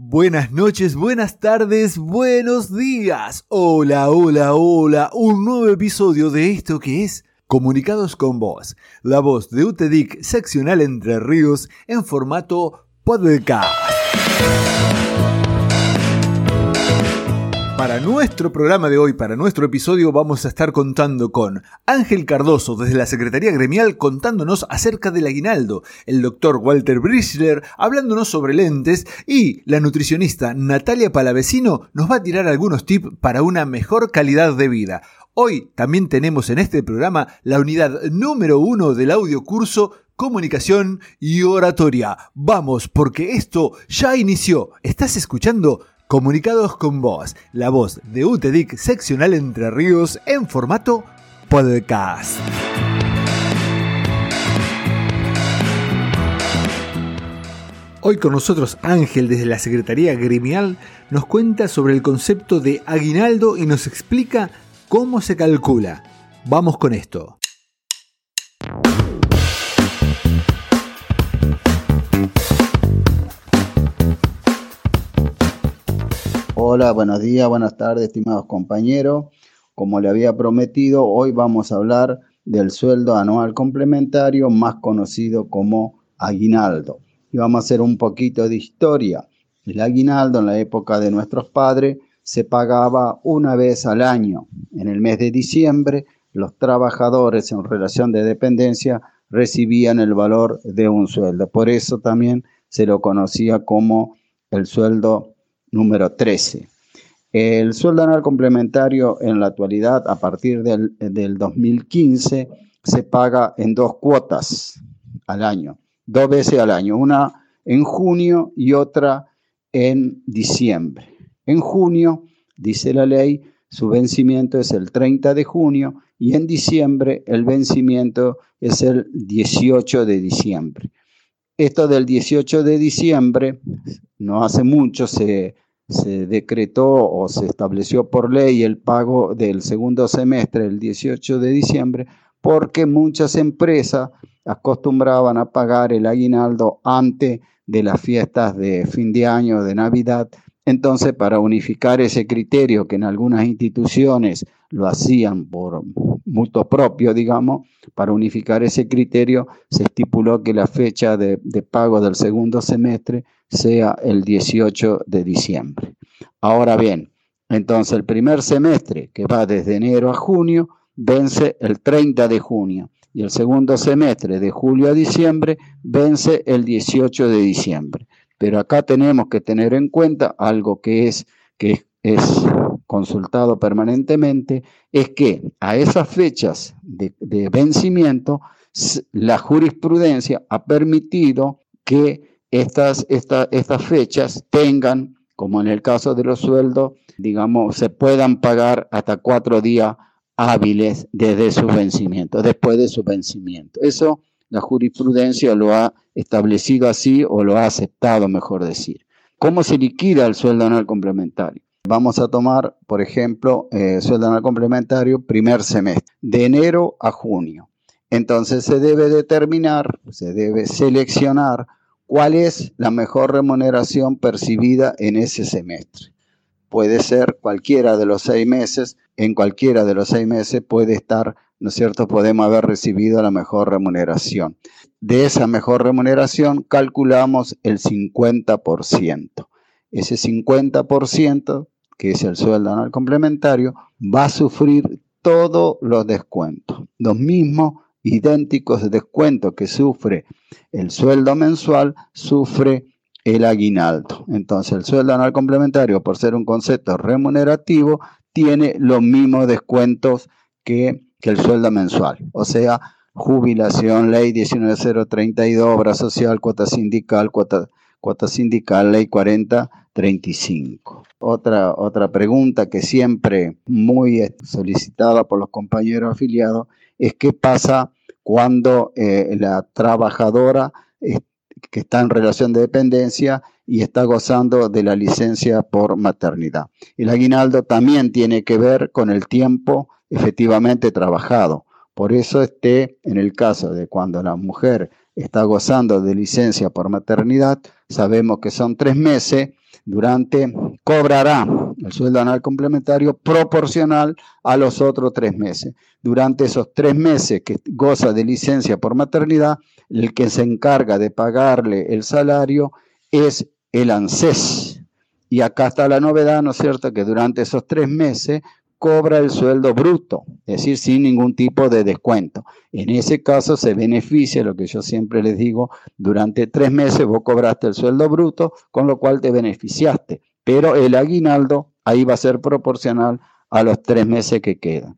Buenas noches, buenas tardes, buenos días. Hola, hola, hola. Un nuevo episodio de esto que es Comunicados con Vos, la voz de UTEDIC seccional Entre Ríos en formato podcast. Para nuestro programa de hoy, para nuestro episodio, vamos a estar contando con Ángel Cardoso desde la Secretaría Gremial contándonos acerca del aguinaldo, el doctor Walter Brischler hablándonos sobre lentes y la nutricionista Natalia Palavecino nos va a tirar algunos tips para una mejor calidad de vida. Hoy también tenemos en este programa la unidad número uno del audio curso Comunicación y Oratoria. Vamos, porque esto ya inició. ¿Estás escuchando? Comunicados con vos, la voz de UTEDIC seccional Entre Ríos en formato podcast. Hoy con nosotros Ángel desde la Secretaría Gremial nos cuenta sobre el concepto de aguinaldo y nos explica cómo se calcula. Vamos con esto. Hola, buenos días, buenas tardes, estimados compañeros. Como le había prometido, hoy vamos a hablar del sueldo anual complementario, más conocido como aguinaldo. Y vamos a hacer un poquito de historia. El aguinaldo en la época de nuestros padres se pagaba una vez al año. En el mes de diciembre, los trabajadores en relación de dependencia recibían el valor de un sueldo. Por eso también se lo conocía como el sueldo número 13. El sueldo anual complementario en la actualidad, a partir del, 2015, se paga en dos cuotas al año, dos veces al año, una en junio y otra en diciembre. En junio, dice la ley, su vencimiento es el 30 de junio y en diciembre el vencimiento es el 18 de diciembre. Esto del 18 de diciembre, no hace mucho se, decretó o se estableció por ley el pago del segundo semestre, el 18 de diciembre, porque muchas empresas acostumbraban a pagar el aguinaldo antes de las fiestas de fin de año, de Navidad, entonces, para unificar ese criterio que en algunas instituciones lo hacían por mutuo propio, digamos, para unificar ese criterio se estipuló que la fecha de, pago del segundo semestre sea el 18 de diciembre. Ahora bien, entonces el primer semestre, que va desde enero a junio, vence el 30 de junio y el segundo semestre de julio a diciembre vence el 18 de diciembre. Pero acá tenemos que tener en cuenta algo que es, que es consultado permanentemente, es que a esas fechas de, vencimiento, la jurisprudencia ha permitido que estas, estas fechas tengan, como en el caso de los sueldos, digamos, se puedan pagar hasta cuatro días hábiles desde su vencimiento, después de su vencimiento. Eso la jurisprudencia lo ha establecido así o lo ha aceptado, mejor decir. ¿Cómo se liquida el sueldo anual complementario? Vamos a tomar, por ejemplo, eh, sueldo anual complementario primer semestre, de enero a junio. Entonces se debe determinar, se debe seleccionar cuál es la mejor remuneración percibida en ese semestre. Puede ser cualquiera de los seis meses, en cualquiera de los seis meses puede estar ¿no es cierto?, podemos haber recibido la mejor remuneración. De esa mejor remuneración calculamos el 50%. Ese 50%, que es el sueldo anual complementario, va a sufrir todos los descuentos. Los mismos idénticos descuentos que sufre el sueldo mensual, sufre el aguinaldo. Entonces, el sueldo anual complementario, por ser un concepto remunerativo, tiene los mismos descuentos que que el sueldo mensual. O sea, jubilación, ley 19032, obra social, cuota sindical, cuota, cuota sindical, ley 4035. Otra, otra pregunta que siempre muy solicitada por los compañeros afiliados es qué pasa cuando eh, la trabajadora que está en relación de dependencia y está gozando de la licencia por maternidad. El aguinaldo también tiene que ver con el tiempo efectivamente trabajado. Por eso esté en el caso de cuando la mujer está gozando de licencia por maternidad, sabemos que son tres meses, durante, cobrará el sueldo anual complementario proporcional a los otros tres meses. Durante esos tres meses que goza de licencia por maternidad, el que se encarga de pagarle el salario es el ANSES. Y acá está la novedad, ¿no es cierto?, que durante esos tres meses cobra el sueldo bruto, es decir, sin ningún tipo de descuento. En ese caso se beneficia, lo que yo siempre les digo, durante tres meses vos cobraste el sueldo bruto, con lo cual te beneficiaste, pero el aguinaldo ahí va a ser proporcional a los tres meses que quedan.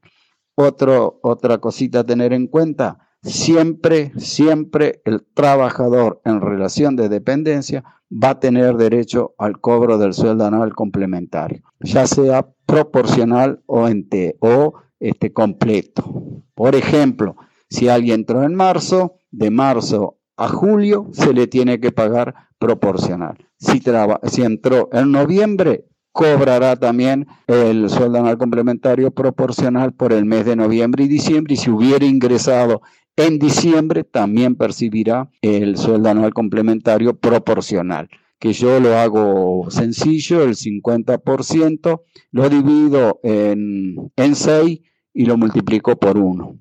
otra cosita a tener en cuenta, siempre, siempre el trabajador en relación de dependencia va a tener derecho al cobro del sueldo anual complementario, ya sea proporcional o, ente, o este, completo. Por ejemplo, si alguien entró en marzo, de marzo a julio se le tiene que pagar proporcional. Si, entró en noviembre, cobrará también el sueldo anual complementario proporcional por el mes de noviembre y diciembre. Y si hubiera ingresado en diciembre también percibirá el sueldo anual complementario proporcional, que yo lo hago sencillo, el 50%, lo divido en, en 6 y lo multiplico por 1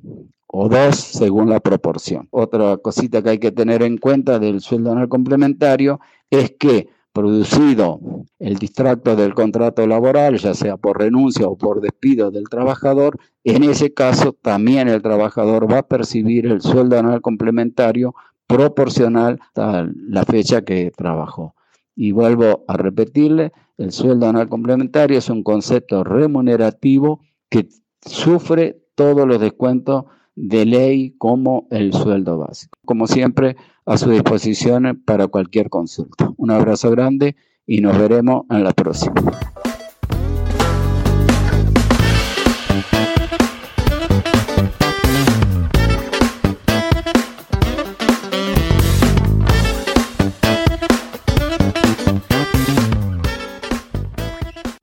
o 2 según la proporción. Otra cosita que hay que tener en cuenta del sueldo anual complementario es que producido el distracto del contrato laboral, ya sea por renuncia o por despido del trabajador, en ese caso también el trabajador va a percibir el sueldo anual complementario proporcional a la fecha que trabajó. Y vuelvo a repetirle, el sueldo anual complementario es un concepto remunerativo que sufre todos los descuentos de ley como el sueldo básico. Como siempre, a su disposición para cualquier consulta. Un abrazo grande y nos veremos en la próxima.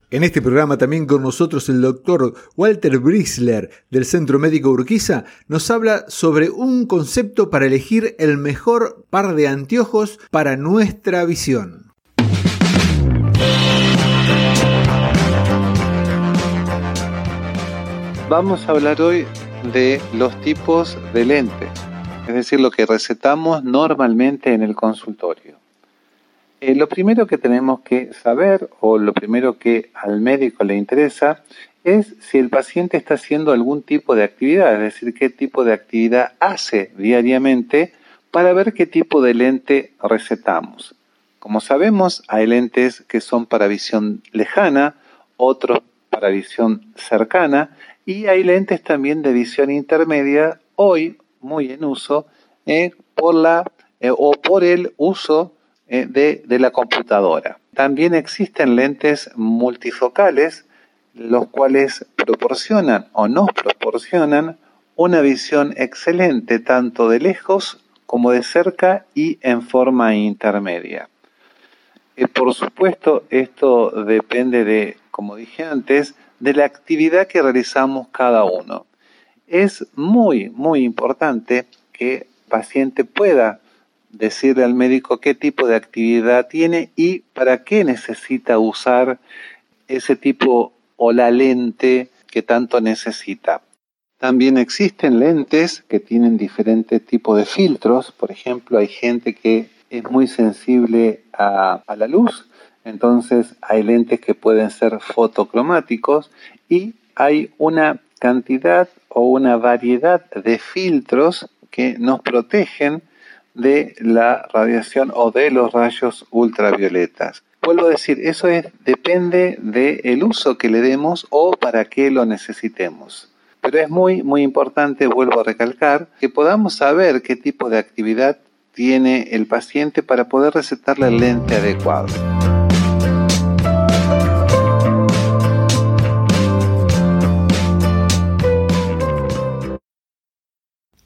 En este programa también con nosotros el doctor Walter Brisler del Centro Médico Urquiza nos habla sobre un concepto para elegir el mejor par de anteojos para nuestra visión. Vamos a hablar hoy de los tipos de lentes, es decir, lo que recetamos normalmente en el consultorio. Eh, lo primero que tenemos que saber o lo primero que al médico le interesa es si el paciente está haciendo algún tipo de actividad, es decir, qué tipo de actividad hace diariamente para ver qué tipo de lente recetamos. Como sabemos, hay lentes que son para visión lejana, otros para visión cercana y hay lentes también de visión intermedia, hoy muy en uso, eh, por la eh, o por el uso eh, de, la computadora. También existen lentes multifocales, los cuales proporcionan o nos proporcionan una visión excelente tanto de lejos como de cerca y en forma intermedia. Eh, por supuesto, esto depende de, como dije antes, de la actividad que realizamos cada uno. Es muy, muy importante que el paciente pueda decirle al médico qué tipo de actividad tiene y para qué necesita usar ese tipo o la lente que tanto necesita. También existen lentes que tienen diferentes tipos de filtros. Por ejemplo, hay gente que es muy sensible a, a la luz, entonces hay lentes que pueden ser fotocromáticos y hay una cantidad o una variedad de filtros que nos protegen de la radiación o de los rayos ultravioletas. Vuelvo a decir, eso es, depende del uso que le demos o para qué lo necesitemos. Pero es muy, muy importante, vuelvo a recalcar, que podamos saber qué tipo de actividad tiene el paciente para poder recetarle el lente adecuado.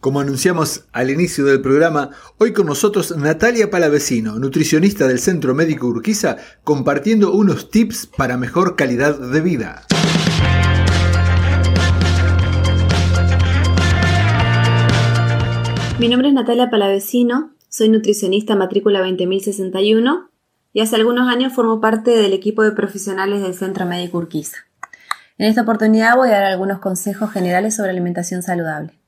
Como anunciamos al inicio del programa, hoy con nosotros Natalia Palavecino, nutricionista del Centro Médico Urquiza, compartiendo unos tips para mejor calidad de vida. Mi nombre es Natalia Palavecino, soy nutricionista matrícula 20061 y hace algunos años formo parte del equipo de profesionales del Centro Médico Urquiza. En esta oportunidad voy a dar algunos consejos generales sobre alimentación saludable.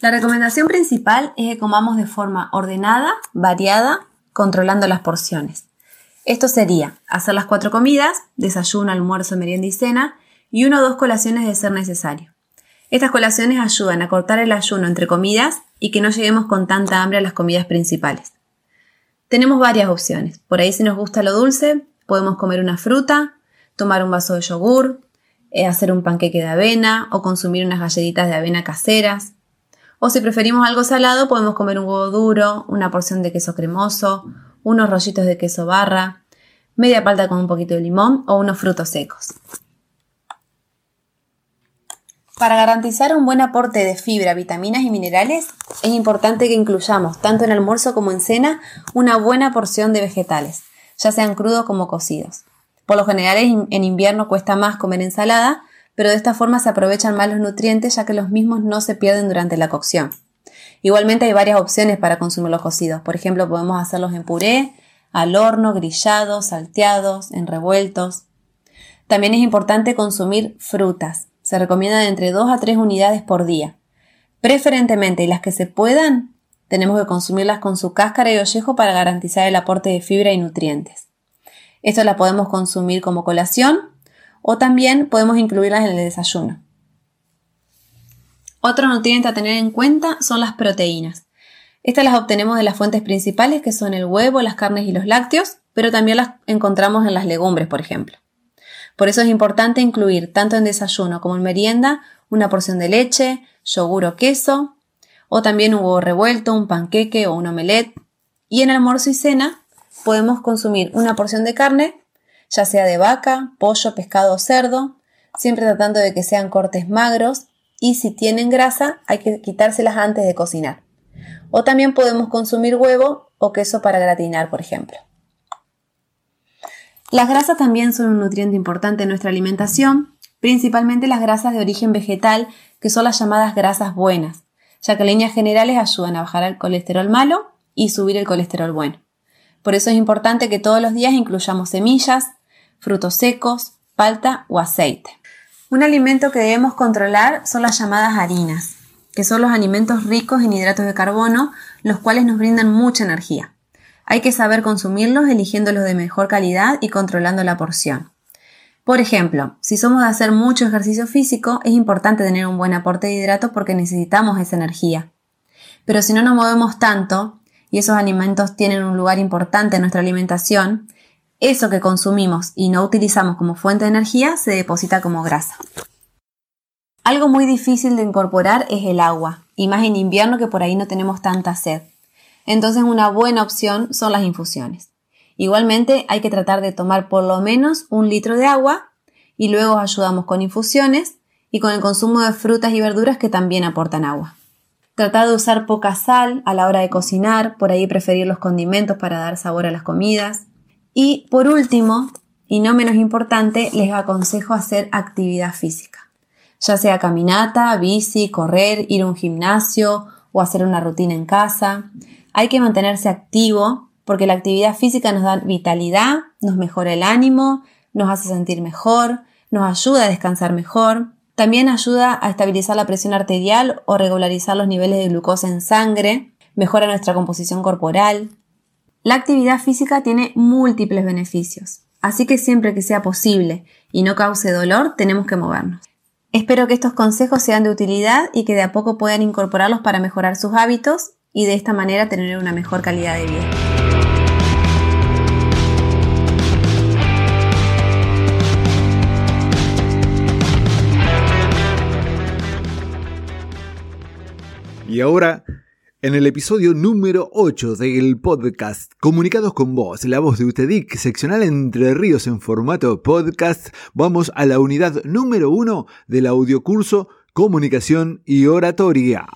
La recomendación principal es que comamos de forma ordenada, variada, controlando las porciones. Esto sería hacer las cuatro comidas, desayuno, almuerzo, merienda y cena, y una o dos colaciones de ser necesario. Estas colaciones ayudan a cortar el ayuno entre comidas y que no lleguemos con tanta hambre a las comidas principales. Tenemos varias opciones. Por ahí si nos gusta lo dulce, podemos comer una fruta, tomar un vaso de yogur, eh, hacer un panqueque de avena o consumir unas galletitas de avena caseras. O si preferimos algo salado, podemos comer un huevo duro, una porción de queso cremoso, unos rollitos de queso barra, media palta con un poquito de limón o unos frutos secos. Para garantizar un buen aporte de fibra, vitaminas y minerales, es importante que incluyamos, tanto en almuerzo como en cena, una buena porción de vegetales, ya sean crudos como cocidos. Por lo general en invierno cuesta más comer ensalada, pero de esta forma se aprovechan más los nutrientes ya que los mismos no se pierden durante la cocción. Igualmente hay varias opciones para consumir los cocidos. Por ejemplo, podemos hacerlos en puré, al horno, grillados, salteados, en revueltos. También es importante consumir frutas. Se recomiendan entre 2 a 3 unidades por día. Preferentemente, y las que se puedan, tenemos que consumirlas con su cáscara y ollejo para garantizar el aporte de fibra y nutrientes. Esto la podemos consumir como colación o también podemos incluirlas en el desayuno. Otro nutriente a tener en cuenta son las proteínas. Estas las obtenemos de las fuentes principales que son el huevo, las carnes y los lácteos, pero también las encontramos en las legumbres, por ejemplo. Por eso es importante incluir tanto en desayuno como en merienda una porción de leche, yogur o queso, o también un huevo revuelto, un panqueque o un omelette. Y en almuerzo y cena podemos consumir una porción de carne, ya sea de vaca, pollo, pescado o cerdo, siempre tratando de que sean cortes magros y si tienen grasa hay que quitárselas antes de cocinar. O también podemos consumir huevo o queso para gratinar, por ejemplo. Las grasas también son un nutriente importante en nuestra alimentación, principalmente las grasas de origen vegetal, que son las llamadas grasas buenas, ya que en líneas generales ayudan a bajar el colesterol malo y subir el colesterol bueno. Por eso es importante que todos los días incluyamos semillas, frutos secos, palta o aceite. Un alimento que debemos controlar son las llamadas harinas, que son los alimentos ricos en hidratos de carbono, los cuales nos brindan mucha energía. Hay que saber consumirlos eligiéndolos de mejor calidad y controlando la porción. Por ejemplo, si somos de hacer mucho ejercicio físico, es importante tener un buen aporte de hidratos porque necesitamos esa energía. Pero si no nos movemos tanto, y esos alimentos tienen un lugar importante en nuestra alimentación, eso que consumimos y no utilizamos como fuente de energía se deposita como grasa. Algo muy difícil de incorporar es el agua, y más en invierno que por ahí no tenemos tanta sed. Entonces una buena opción son las infusiones. Igualmente hay que tratar de tomar por lo menos un litro de agua y luego ayudamos con infusiones y con el consumo de frutas y verduras que también aportan agua. Tratar de usar poca sal a la hora de cocinar, por ahí preferir los condimentos para dar sabor a las comidas. Y por último, y no menos importante, les aconsejo hacer actividad física, ya sea caminata, bici, correr, ir a un gimnasio o hacer una rutina en casa. Hay que mantenerse activo porque la actividad física nos da vitalidad, nos mejora el ánimo, nos hace sentir mejor, nos ayuda a descansar mejor, también ayuda a estabilizar la presión arterial o regularizar los niveles de glucosa en sangre, mejora nuestra composición corporal, la actividad física tiene múltiples beneficios, así que siempre que sea posible y no cause dolor, tenemos que movernos. Espero que estos consejos sean de utilidad y que de a poco puedan incorporarlos para mejorar sus hábitos y de esta manera tener una mejor calidad de vida. Y ahora en el episodio número 8 del podcast Comunicados con Vos, la voz de UTEDIC, seccional Entre Ríos en formato podcast, vamos a la unidad número 1 del audiocurso Comunicación y Oratoria.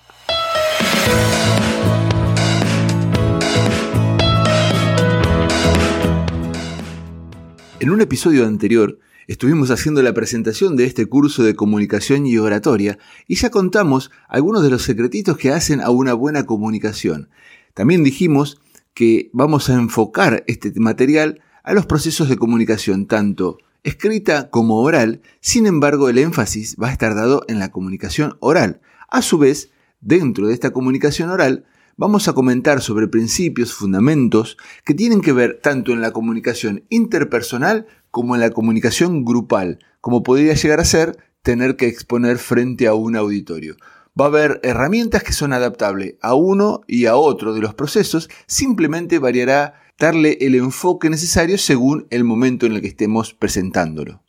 En un episodio anterior Estuvimos haciendo la presentación de este curso de comunicación y oratoria y ya contamos algunos de los secretitos que hacen a una buena comunicación. También dijimos que vamos a enfocar este material a los procesos de comunicación, tanto escrita como oral, sin embargo el énfasis va a estar dado en la comunicación oral. A su vez, dentro de esta comunicación oral, vamos a comentar sobre principios, fundamentos que tienen que ver tanto en la comunicación interpersonal como en la comunicación grupal, como podría llegar a ser tener que exponer frente a un auditorio. Va a haber herramientas que son adaptables a uno y a otro de los procesos, simplemente variará darle el enfoque necesario según el momento en el que estemos presentándolo.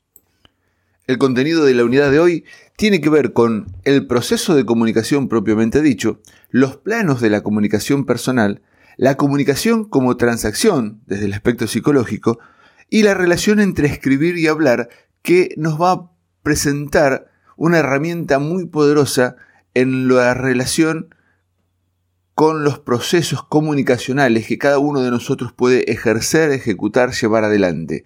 El contenido de la unidad de hoy tiene que ver con el proceso de comunicación propiamente dicho, los planos de la comunicación personal, la comunicación como transacción desde el aspecto psicológico y la relación entre escribir y hablar que nos va a presentar una herramienta muy poderosa en la relación con los procesos comunicacionales que cada uno de nosotros puede ejercer, ejecutar, llevar adelante.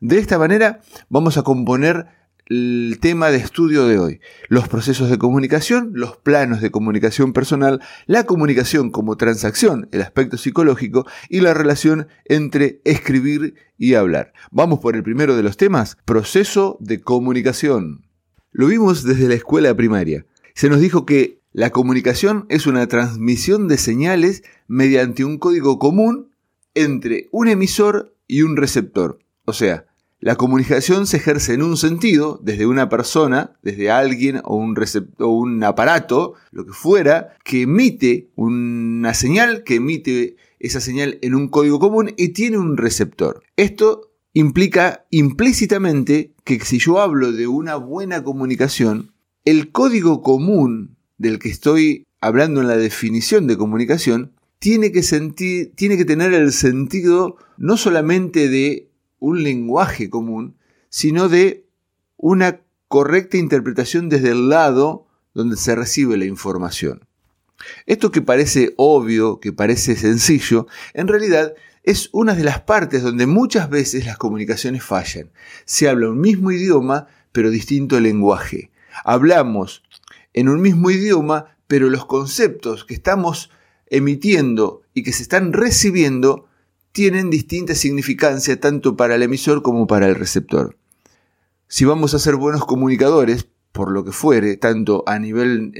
De esta manera vamos a componer el tema de estudio de hoy. Los procesos de comunicación, los planos de comunicación personal, la comunicación como transacción, el aspecto psicológico y la relación entre escribir y hablar. Vamos por el primero de los temas, proceso de comunicación. Lo vimos desde la escuela primaria. Se nos dijo que la comunicación es una transmisión de señales mediante un código común entre un emisor y un receptor. O sea, la comunicación se ejerce en un sentido, desde una persona, desde alguien o un, o un aparato, lo que fuera, que emite una señal, que emite esa señal en un código común y tiene un receptor. Esto implica implícitamente que si yo hablo de una buena comunicación, el código común del que estoy hablando en la definición de comunicación tiene que, sentir, tiene que tener el sentido no solamente de un lenguaje común, sino de una correcta interpretación desde el lado donde se recibe la información. Esto que parece obvio, que parece sencillo, en realidad es una de las partes donde muchas veces las comunicaciones fallan. Se habla un mismo idioma, pero distinto lenguaje. Hablamos en un mismo idioma, pero los conceptos que estamos emitiendo y que se están recibiendo tienen distinta significancia tanto para el emisor como para el receptor. Si vamos a ser buenos comunicadores, por lo que fuere, tanto a nivel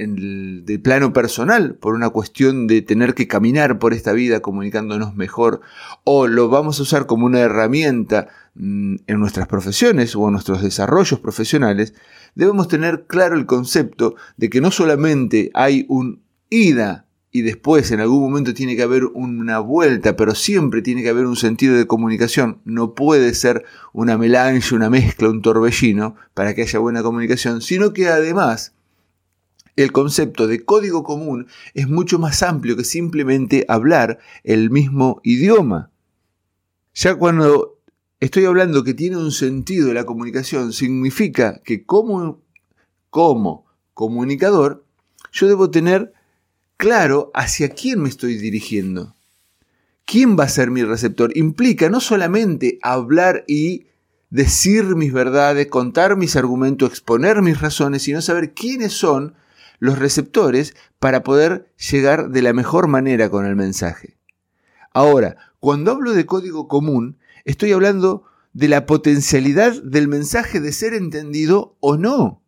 de plano personal, por una cuestión de tener que caminar por esta vida comunicándonos mejor, o lo vamos a usar como una herramienta mm, en nuestras profesiones o en nuestros desarrollos profesionales, debemos tener claro el concepto de que no solamente hay un ida y después en algún momento tiene que haber una vuelta, pero siempre tiene que haber un sentido de comunicación. No puede ser una melange, una mezcla, un torbellino para que haya buena comunicación, sino que además el concepto de código común es mucho más amplio que simplemente hablar el mismo idioma. Ya cuando estoy hablando que tiene un sentido la comunicación, significa que como, como comunicador, yo debo tener claro hacia quién me estoy dirigiendo. ¿Quién va a ser mi receptor? Implica no solamente hablar y decir mis verdades, contar mis argumentos, exponer mis razones, sino saber quiénes son los receptores para poder llegar de la mejor manera con el mensaje. Ahora, cuando hablo de código común, estoy hablando de la potencialidad del mensaje de ser entendido o no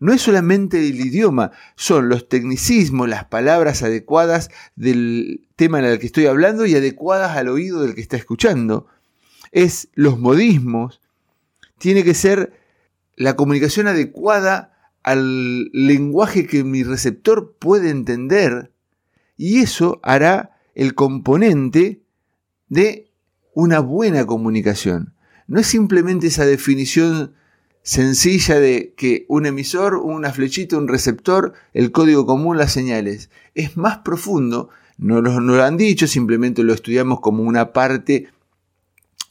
no es solamente el idioma, son los tecnicismos, las palabras adecuadas del tema en el que estoy hablando y adecuadas al oído del que está escuchando. Es los modismos. Tiene que ser la comunicación adecuada al lenguaje que mi receptor puede entender. Y eso hará el componente de una buena comunicación. No es simplemente esa definición sencilla de que un emisor, una flechita, un receptor, el código común, las señales. Es más profundo, no lo, no lo han dicho, simplemente lo estudiamos como una parte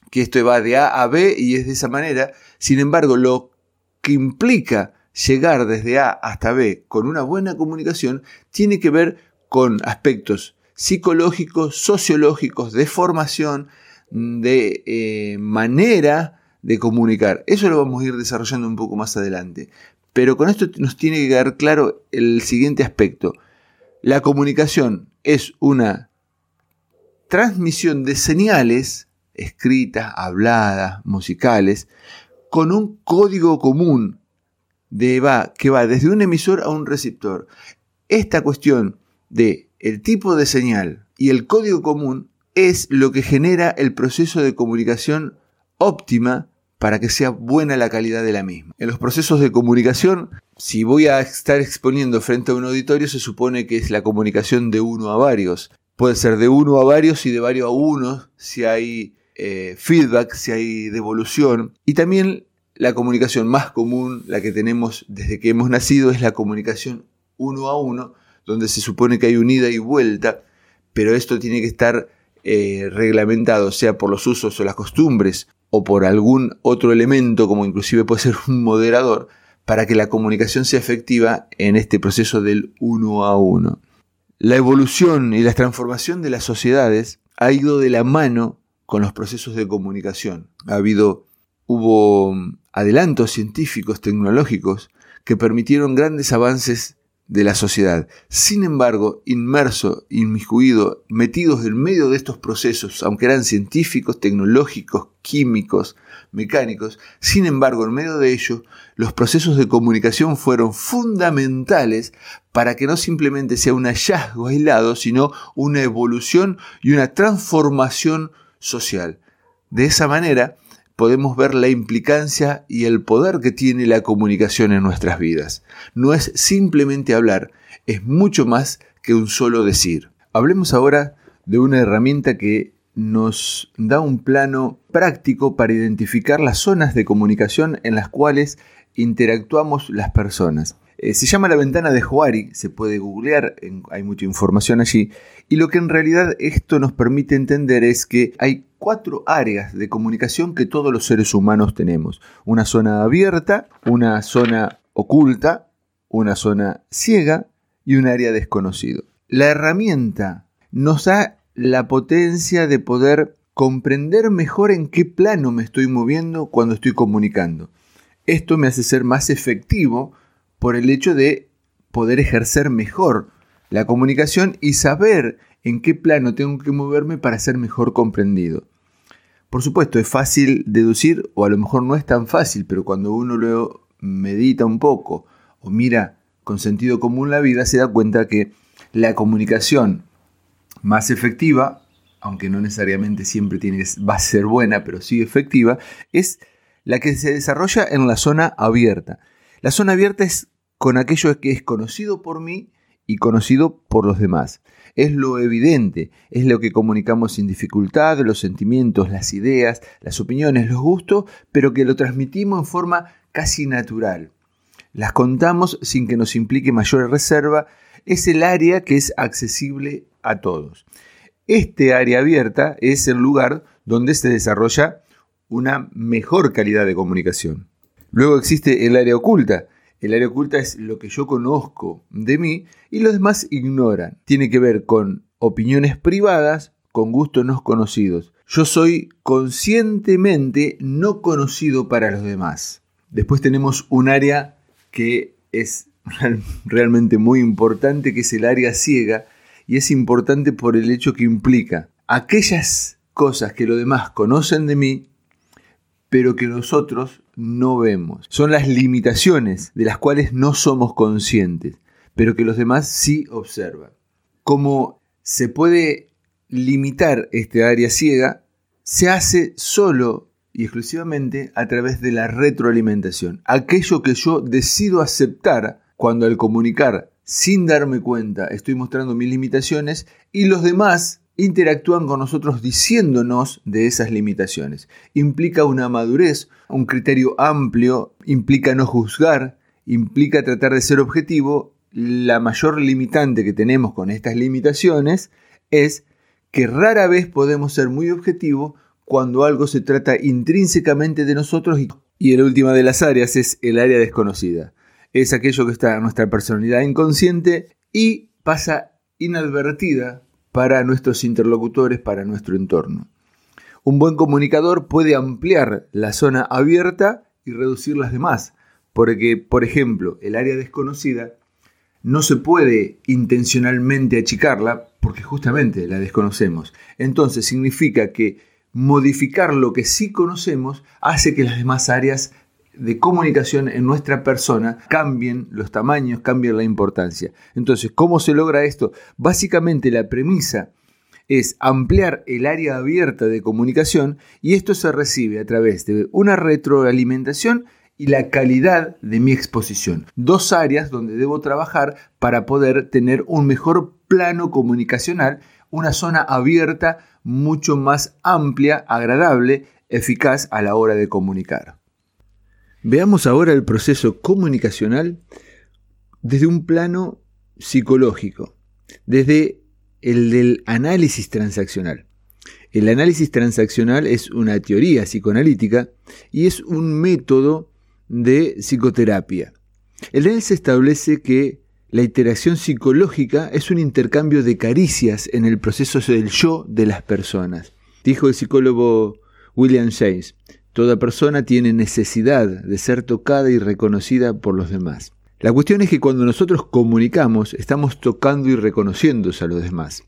que esto va de A a B y es de esa manera. Sin embargo, lo que implica llegar desde A hasta B con una buena comunicación tiene que ver con aspectos psicológicos, sociológicos, de formación, de eh, manera de comunicar. Eso lo vamos a ir desarrollando un poco más adelante. Pero con esto nos tiene que quedar claro el siguiente aspecto. La comunicación es una transmisión de señales escritas, habladas, musicales, con un código común que va desde un emisor a un receptor. Esta cuestión de el tipo de señal y el código común es lo que genera el proceso de comunicación óptima para que sea buena la calidad de la misma. En los procesos de comunicación, si voy a estar exponiendo frente a un auditorio, se supone que es la comunicación de uno a varios. Puede ser de uno a varios y de varios a uno si hay eh, feedback, si hay devolución. Y también la comunicación más común, la que tenemos desde que hemos nacido, es la comunicación uno a uno, donde se supone que hay un ida y vuelta, pero esto tiene que estar eh, reglamentado, sea por los usos o las costumbres o por algún otro elemento, como inclusive puede ser un moderador, para que la comunicación sea efectiva en este proceso del uno a uno. La evolución y la transformación de las sociedades ha ido de la mano con los procesos de comunicación. Ha habido, hubo adelantos científicos, tecnológicos, que permitieron grandes avances de la sociedad. Sin embargo, inmerso, inmiscuido, metidos en medio de estos procesos, aunque eran científicos, tecnológicos, químicos, mecánicos, sin embargo, en medio de ello, los procesos de comunicación fueron fundamentales para que no simplemente sea un hallazgo aislado, sino una evolución y una transformación social. De esa manera, podemos ver la implicancia y el poder que tiene la comunicación en nuestras vidas. No es simplemente hablar, es mucho más que un solo decir. Hablemos ahora de una herramienta que nos da un plano práctico para identificar las zonas de comunicación en las cuales interactuamos las personas. Eh, se llama la ventana de Joari, se puede googlear, hay mucha información allí, y lo que en realidad esto nos permite entender es que hay cuatro áreas de comunicación que todos los seres humanos tenemos. Una zona abierta, una zona oculta, una zona ciega y un área desconocido. La herramienta nos da la potencia de poder comprender mejor en qué plano me estoy moviendo cuando estoy comunicando. Esto me hace ser más efectivo por el hecho de poder ejercer mejor la comunicación y saber en qué plano tengo que moverme para ser mejor comprendido. Por supuesto, es fácil deducir, o a lo mejor no es tan fácil, pero cuando uno lo medita un poco o mira con sentido común la vida, se da cuenta que la comunicación más efectiva, aunque no necesariamente siempre tiene, va a ser buena, pero sí efectiva, es la que se desarrolla en la zona abierta. La zona abierta es con aquello que es conocido por mí y conocido por los demás. Es lo evidente, es lo que comunicamos sin dificultad, los sentimientos, las ideas, las opiniones, los gustos, pero que lo transmitimos en forma casi natural. Las contamos sin que nos implique mayor reserva, es el área que es accesible a todos. Este área abierta es el lugar donde se desarrolla una mejor calidad de comunicación. Luego existe el área oculta. El área oculta es lo que yo conozco de mí y los demás ignoran. Tiene que ver con opiniones privadas, con gustos no conocidos. Yo soy conscientemente no conocido para los demás. Después tenemos un área que es realmente muy importante, que es el área ciega, y es importante por el hecho que implica aquellas cosas que los demás conocen de mí, pero que nosotros no vemos. Son las limitaciones de las cuales no somos conscientes, pero que los demás sí observan. Como se puede limitar este área ciega, se hace solo y exclusivamente a través de la retroalimentación. Aquello que yo decido aceptar cuando al comunicar sin darme cuenta estoy mostrando mis limitaciones y los demás interactúan con nosotros diciéndonos de esas limitaciones. Implica una madurez, un criterio amplio, implica no juzgar, implica tratar de ser objetivo. La mayor limitante que tenemos con estas limitaciones es que rara vez podemos ser muy objetivos cuando algo se trata intrínsecamente de nosotros y, la última de las áreas es el área desconocida. Es aquello que está en nuestra personalidad inconsciente y pasa inadvertida para nuestros interlocutores, para nuestro entorno. Un buen comunicador puede ampliar la zona abierta y reducir las demás, porque, por ejemplo, el área desconocida no se puede intencionalmente achicarla porque justamente la desconocemos. Entonces significa que modificar lo que sí conocemos hace que las demás áreas de comunicación en nuestra persona cambien los tamaños, cambien la importancia. Entonces, ¿cómo se logra esto? Básicamente la premisa es ampliar el área abierta de comunicación y esto se recibe a través de una retroalimentación y la calidad de mi exposición. Dos áreas donde debo trabajar para poder tener un mejor plano comunicacional, una zona abierta mucho más amplia, agradable, eficaz a la hora de comunicar. Veamos ahora el proceso comunicacional desde un plano psicológico, desde el del análisis transaccional. El análisis transaccional es una teoría psicoanalítica y es un método de psicoterapia. En él se establece que la interacción psicológica es un intercambio de caricias en el proceso del yo de las personas. Dijo el psicólogo William James, Toda persona tiene necesidad de ser tocada y reconocida por los demás. La cuestión es que cuando nosotros comunicamos estamos tocando y reconociéndose a los demás.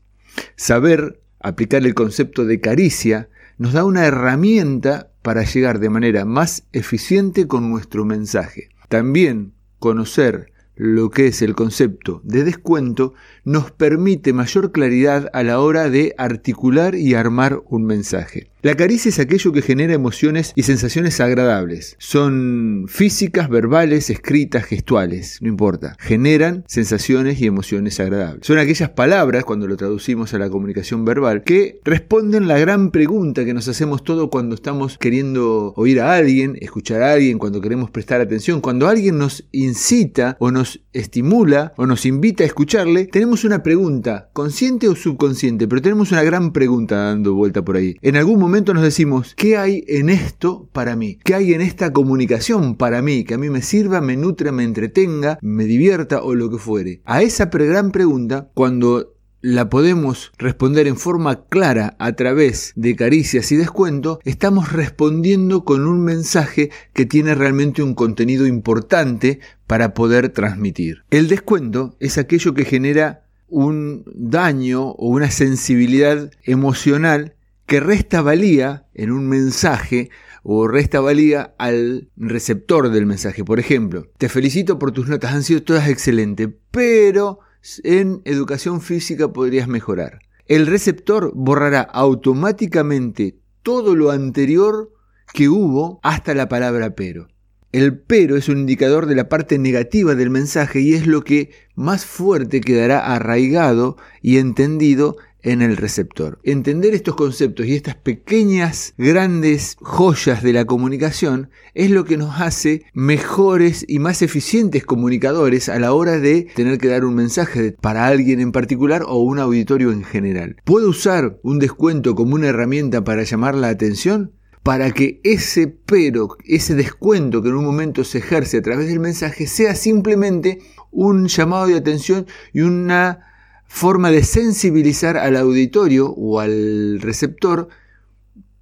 Saber aplicar el concepto de caricia nos da una herramienta para llegar de manera más eficiente con nuestro mensaje. También conocer lo que es el concepto de descuento, nos permite mayor claridad a la hora de articular y armar un mensaje. La caricia es aquello que genera emociones y sensaciones agradables. Son físicas, verbales, escritas, gestuales, no importa. Generan sensaciones y emociones agradables. Son aquellas palabras, cuando lo traducimos a la comunicación verbal, que responden la gran pregunta que nos hacemos todo cuando estamos queriendo oír a alguien, escuchar a alguien, cuando queremos prestar atención. Cuando alguien nos incita o nos estimula o nos invita a escucharle, tenemos una pregunta, consciente o subconsciente, pero tenemos una gran pregunta dando vuelta por ahí. En algún momento nos decimos, ¿qué hay en esto para mí? ¿Qué hay en esta comunicación para mí? Que a mí me sirva, me nutra, me entretenga, me divierta o lo que fuere. A esa gran pregunta, cuando la podemos responder en forma clara a través de caricias y descuento, estamos respondiendo con un mensaje que tiene realmente un contenido importante para poder transmitir. El descuento es aquello que genera un daño o una sensibilidad emocional que resta valía en un mensaje o resta valía al receptor del mensaje. Por ejemplo, te felicito por tus notas, han sido todas excelentes, pero en educación física podrías mejorar. El receptor borrará automáticamente todo lo anterior que hubo hasta la palabra pero. El pero es un indicador de la parte negativa del mensaje y es lo que más fuerte quedará arraigado y entendido en el receptor. Entender estos conceptos y estas pequeñas, grandes joyas de la comunicación es lo que nos hace mejores y más eficientes comunicadores a la hora de tener que dar un mensaje para alguien en particular o un auditorio en general. ¿Puedo usar un descuento como una herramienta para llamar la atención? para que ese pero, ese descuento que en un momento se ejerce a través del mensaje sea simplemente un llamado de atención y una forma de sensibilizar al auditorio o al receptor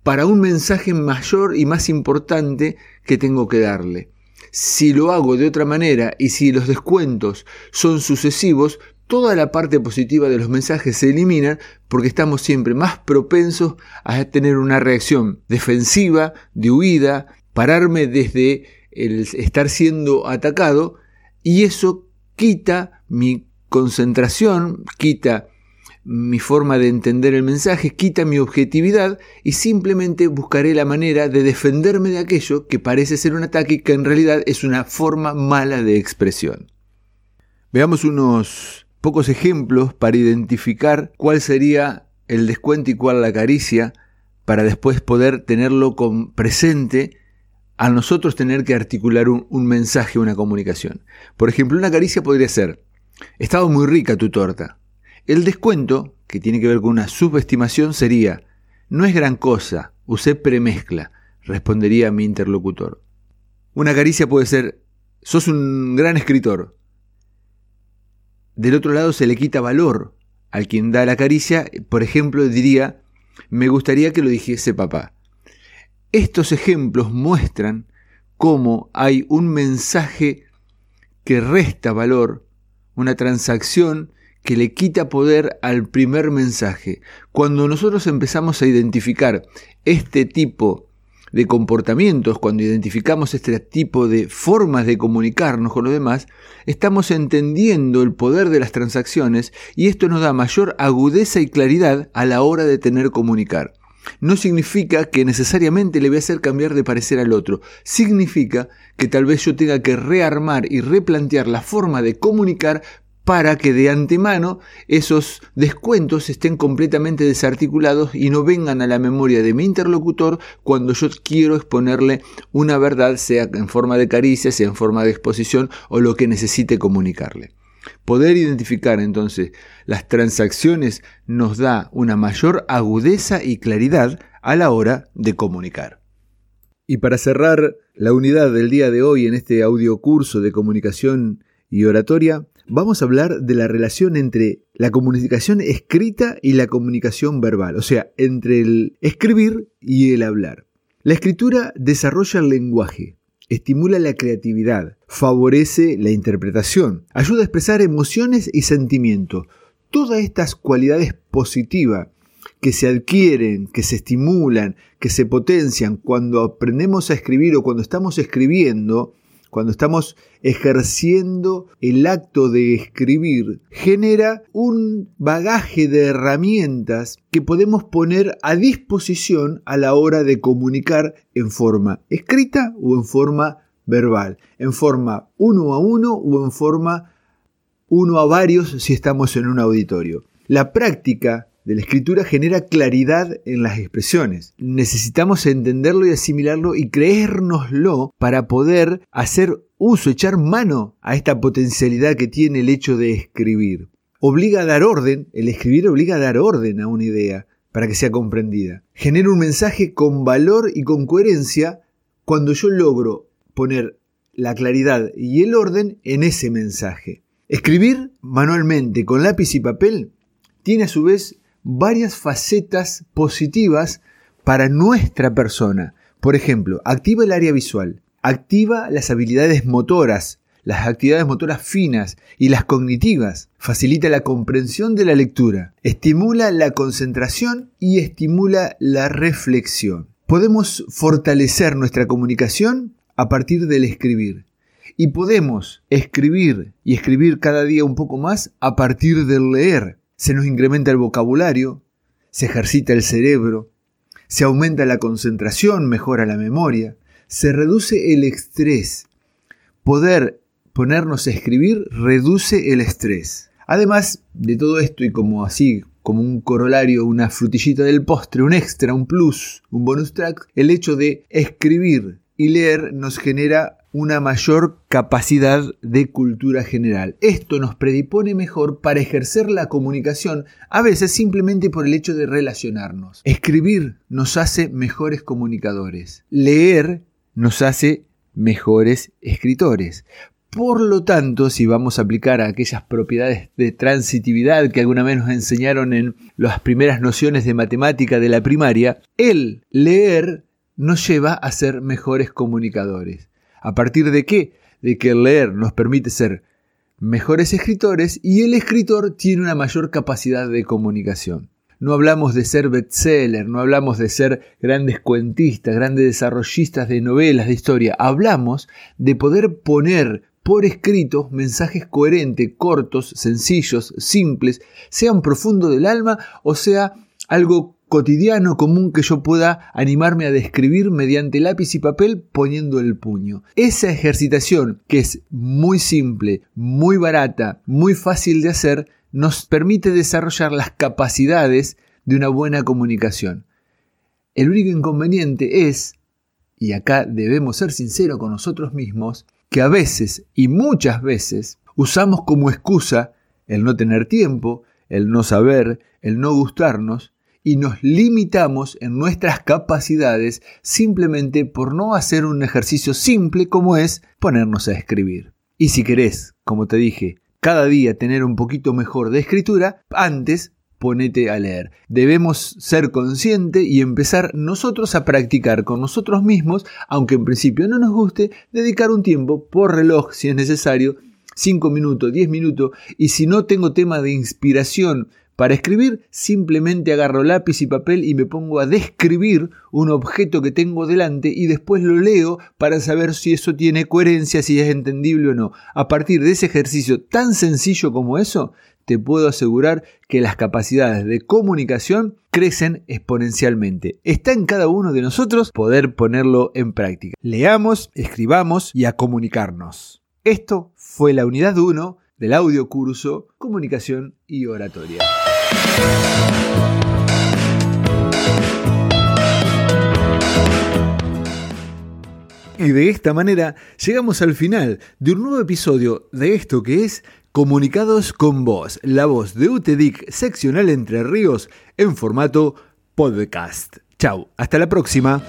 para un mensaje mayor y más importante que tengo que darle. Si lo hago de otra manera y si los descuentos son sucesivos, toda la parte positiva de los mensajes se elimina porque estamos siempre más propensos a tener una reacción defensiva, de huida, pararme desde el estar siendo atacado y eso quita mi concentración, quita mi forma de entender el mensaje, quita mi objetividad y simplemente buscaré la manera de defenderme de aquello que parece ser un ataque y que en realidad es una forma mala de expresión. Veamos unos pocos ejemplos para identificar cuál sería el descuento y cuál la caricia para después poder tenerlo con presente a nosotros tener que articular un, un mensaje, una comunicación. Por ejemplo, una caricia podría ser, estaba muy rica tu torta. El descuento, que tiene que ver con una subestimación, sería, no es gran cosa, usé premezcla, respondería mi interlocutor. Una caricia puede ser, sos un gran escritor. Del otro lado se le quita valor al quien da la caricia, por ejemplo, diría, me gustaría que lo dijese papá. Estos ejemplos muestran cómo hay un mensaje que resta valor una transacción que le quita poder al primer mensaje. Cuando nosotros empezamos a identificar este tipo de comportamientos, cuando identificamos este tipo de formas de comunicarnos con los demás, estamos entendiendo el poder de las transacciones y esto nos da mayor agudeza y claridad a la hora de tener comunicar. No significa que necesariamente le voy a hacer cambiar de parecer al otro. Significa que tal vez yo tenga que rearmar y replantear la forma de comunicar para que de antemano esos descuentos estén completamente desarticulados y no vengan a la memoria de mi interlocutor cuando yo quiero exponerle una verdad, sea en forma de caricia, sea en forma de exposición o lo que necesite comunicarle. Poder identificar entonces las transacciones nos da una mayor agudeza y claridad a la hora de comunicar. Y para cerrar la unidad del día de hoy en este audio curso de comunicación y oratoria, vamos a hablar de la relación entre la comunicación escrita y la comunicación verbal, o sea, entre el escribir y el hablar. La escritura desarrolla el lenguaje, estimula la creatividad, favorece la interpretación, ayuda a expresar emociones y sentimientos. Todas estas cualidades positivas que se adquieren, que se estimulan, que se potencian cuando aprendemos a escribir o cuando estamos escribiendo, cuando estamos ejerciendo el acto de escribir, genera un bagaje de herramientas que podemos poner a disposición a la hora de comunicar en forma escrita o en forma verbal, en forma uno a uno o en forma uno a varios si estamos en un auditorio. La práctica la escritura genera claridad en las expresiones. Necesitamos entenderlo y asimilarlo y creérnoslo para poder hacer uso, echar mano a esta potencialidad que tiene el hecho de escribir. Obliga a dar orden, el escribir obliga a dar orden a una idea para que sea comprendida. Genera un mensaje con valor y con coherencia cuando yo logro poner la claridad y el orden en ese mensaje. Escribir manualmente con lápiz y papel tiene a su vez varias facetas positivas para nuestra persona. Por ejemplo, activa el área visual, activa las habilidades motoras, las actividades motoras finas y las cognitivas, facilita la comprensión de la lectura, estimula la concentración y estimula la reflexión. Podemos fortalecer nuestra comunicación a partir del escribir. Y podemos escribir y escribir cada día un poco más a partir del leer se nos incrementa el vocabulario, se ejercita el cerebro, se aumenta la concentración, mejora la memoria, se reduce el estrés. Poder ponernos a escribir reduce el estrés. Además de todo esto y como así, como un corolario, una frutillita del postre, un extra, un plus, un bonus track, el hecho de escribir y leer nos genera una mayor capacidad de cultura general. Esto nos predipone mejor para ejercer la comunicación, a veces simplemente por el hecho de relacionarnos. Escribir nos hace mejores comunicadores. Leer nos hace mejores escritores. Por lo tanto, si vamos a aplicar aquellas propiedades de transitividad que alguna vez nos enseñaron en las primeras nociones de matemática de la primaria, el leer nos lleva a ser mejores comunicadores. ¿A partir de qué? De que leer nos permite ser mejores escritores y el escritor tiene una mayor capacidad de comunicación. No hablamos de ser bestseller, no hablamos de ser grandes cuentistas, grandes desarrollistas de novelas, de historia. Hablamos de poder poner por escrito mensajes coherentes, cortos, sencillos, simples, sean profundos del alma o sea algo cotidiano común que yo pueda animarme a describir mediante lápiz y papel poniendo el puño. Esa ejercitación, que es muy simple, muy barata, muy fácil de hacer, nos permite desarrollar las capacidades de una buena comunicación. El único inconveniente es, y acá debemos ser sinceros con nosotros mismos, que a veces y muchas veces usamos como excusa el no tener tiempo, el no saber, el no gustarnos, y nos limitamos en nuestras capacidades simplemente por no hacer un ejercicio simple como es ponernos a escribir. Y si querés, como te dije, cada día tener un poquito mejor de escritura, antes ponete a leer. Debemos ser conscientes y empezar nosotros a practicar con nosotros mismos, aunque en principio no nos guste, dedicar un tiempo por reloj si es necesario 5 minutos, 10 minutos, y si no tengo tema de inspiración para escribir, simplemente agarro lápiz y papel y me pongo a describir un objeto que tengo delante y después lo leo para saber si eso tiene coherencia, si es entendible o no. A partir de ese ejercicio tan sencillo como eso, te puedo asegurar que las capacidades de comunicación crecen exponencialmente. Está en cada uno de nosotros poder ponerlo en práctica. Leamos, escribamos y a comunicarnos. Esto fue la unidad 1 del audio curso Comunicación y Oratoria. Y de esta manera llegamos al final de un nuevo episodio de esto que es Comunicados con Voz, la voz de UTEDIC seccional Entre Ríos en formato podcast. Chau, hasta la próxima.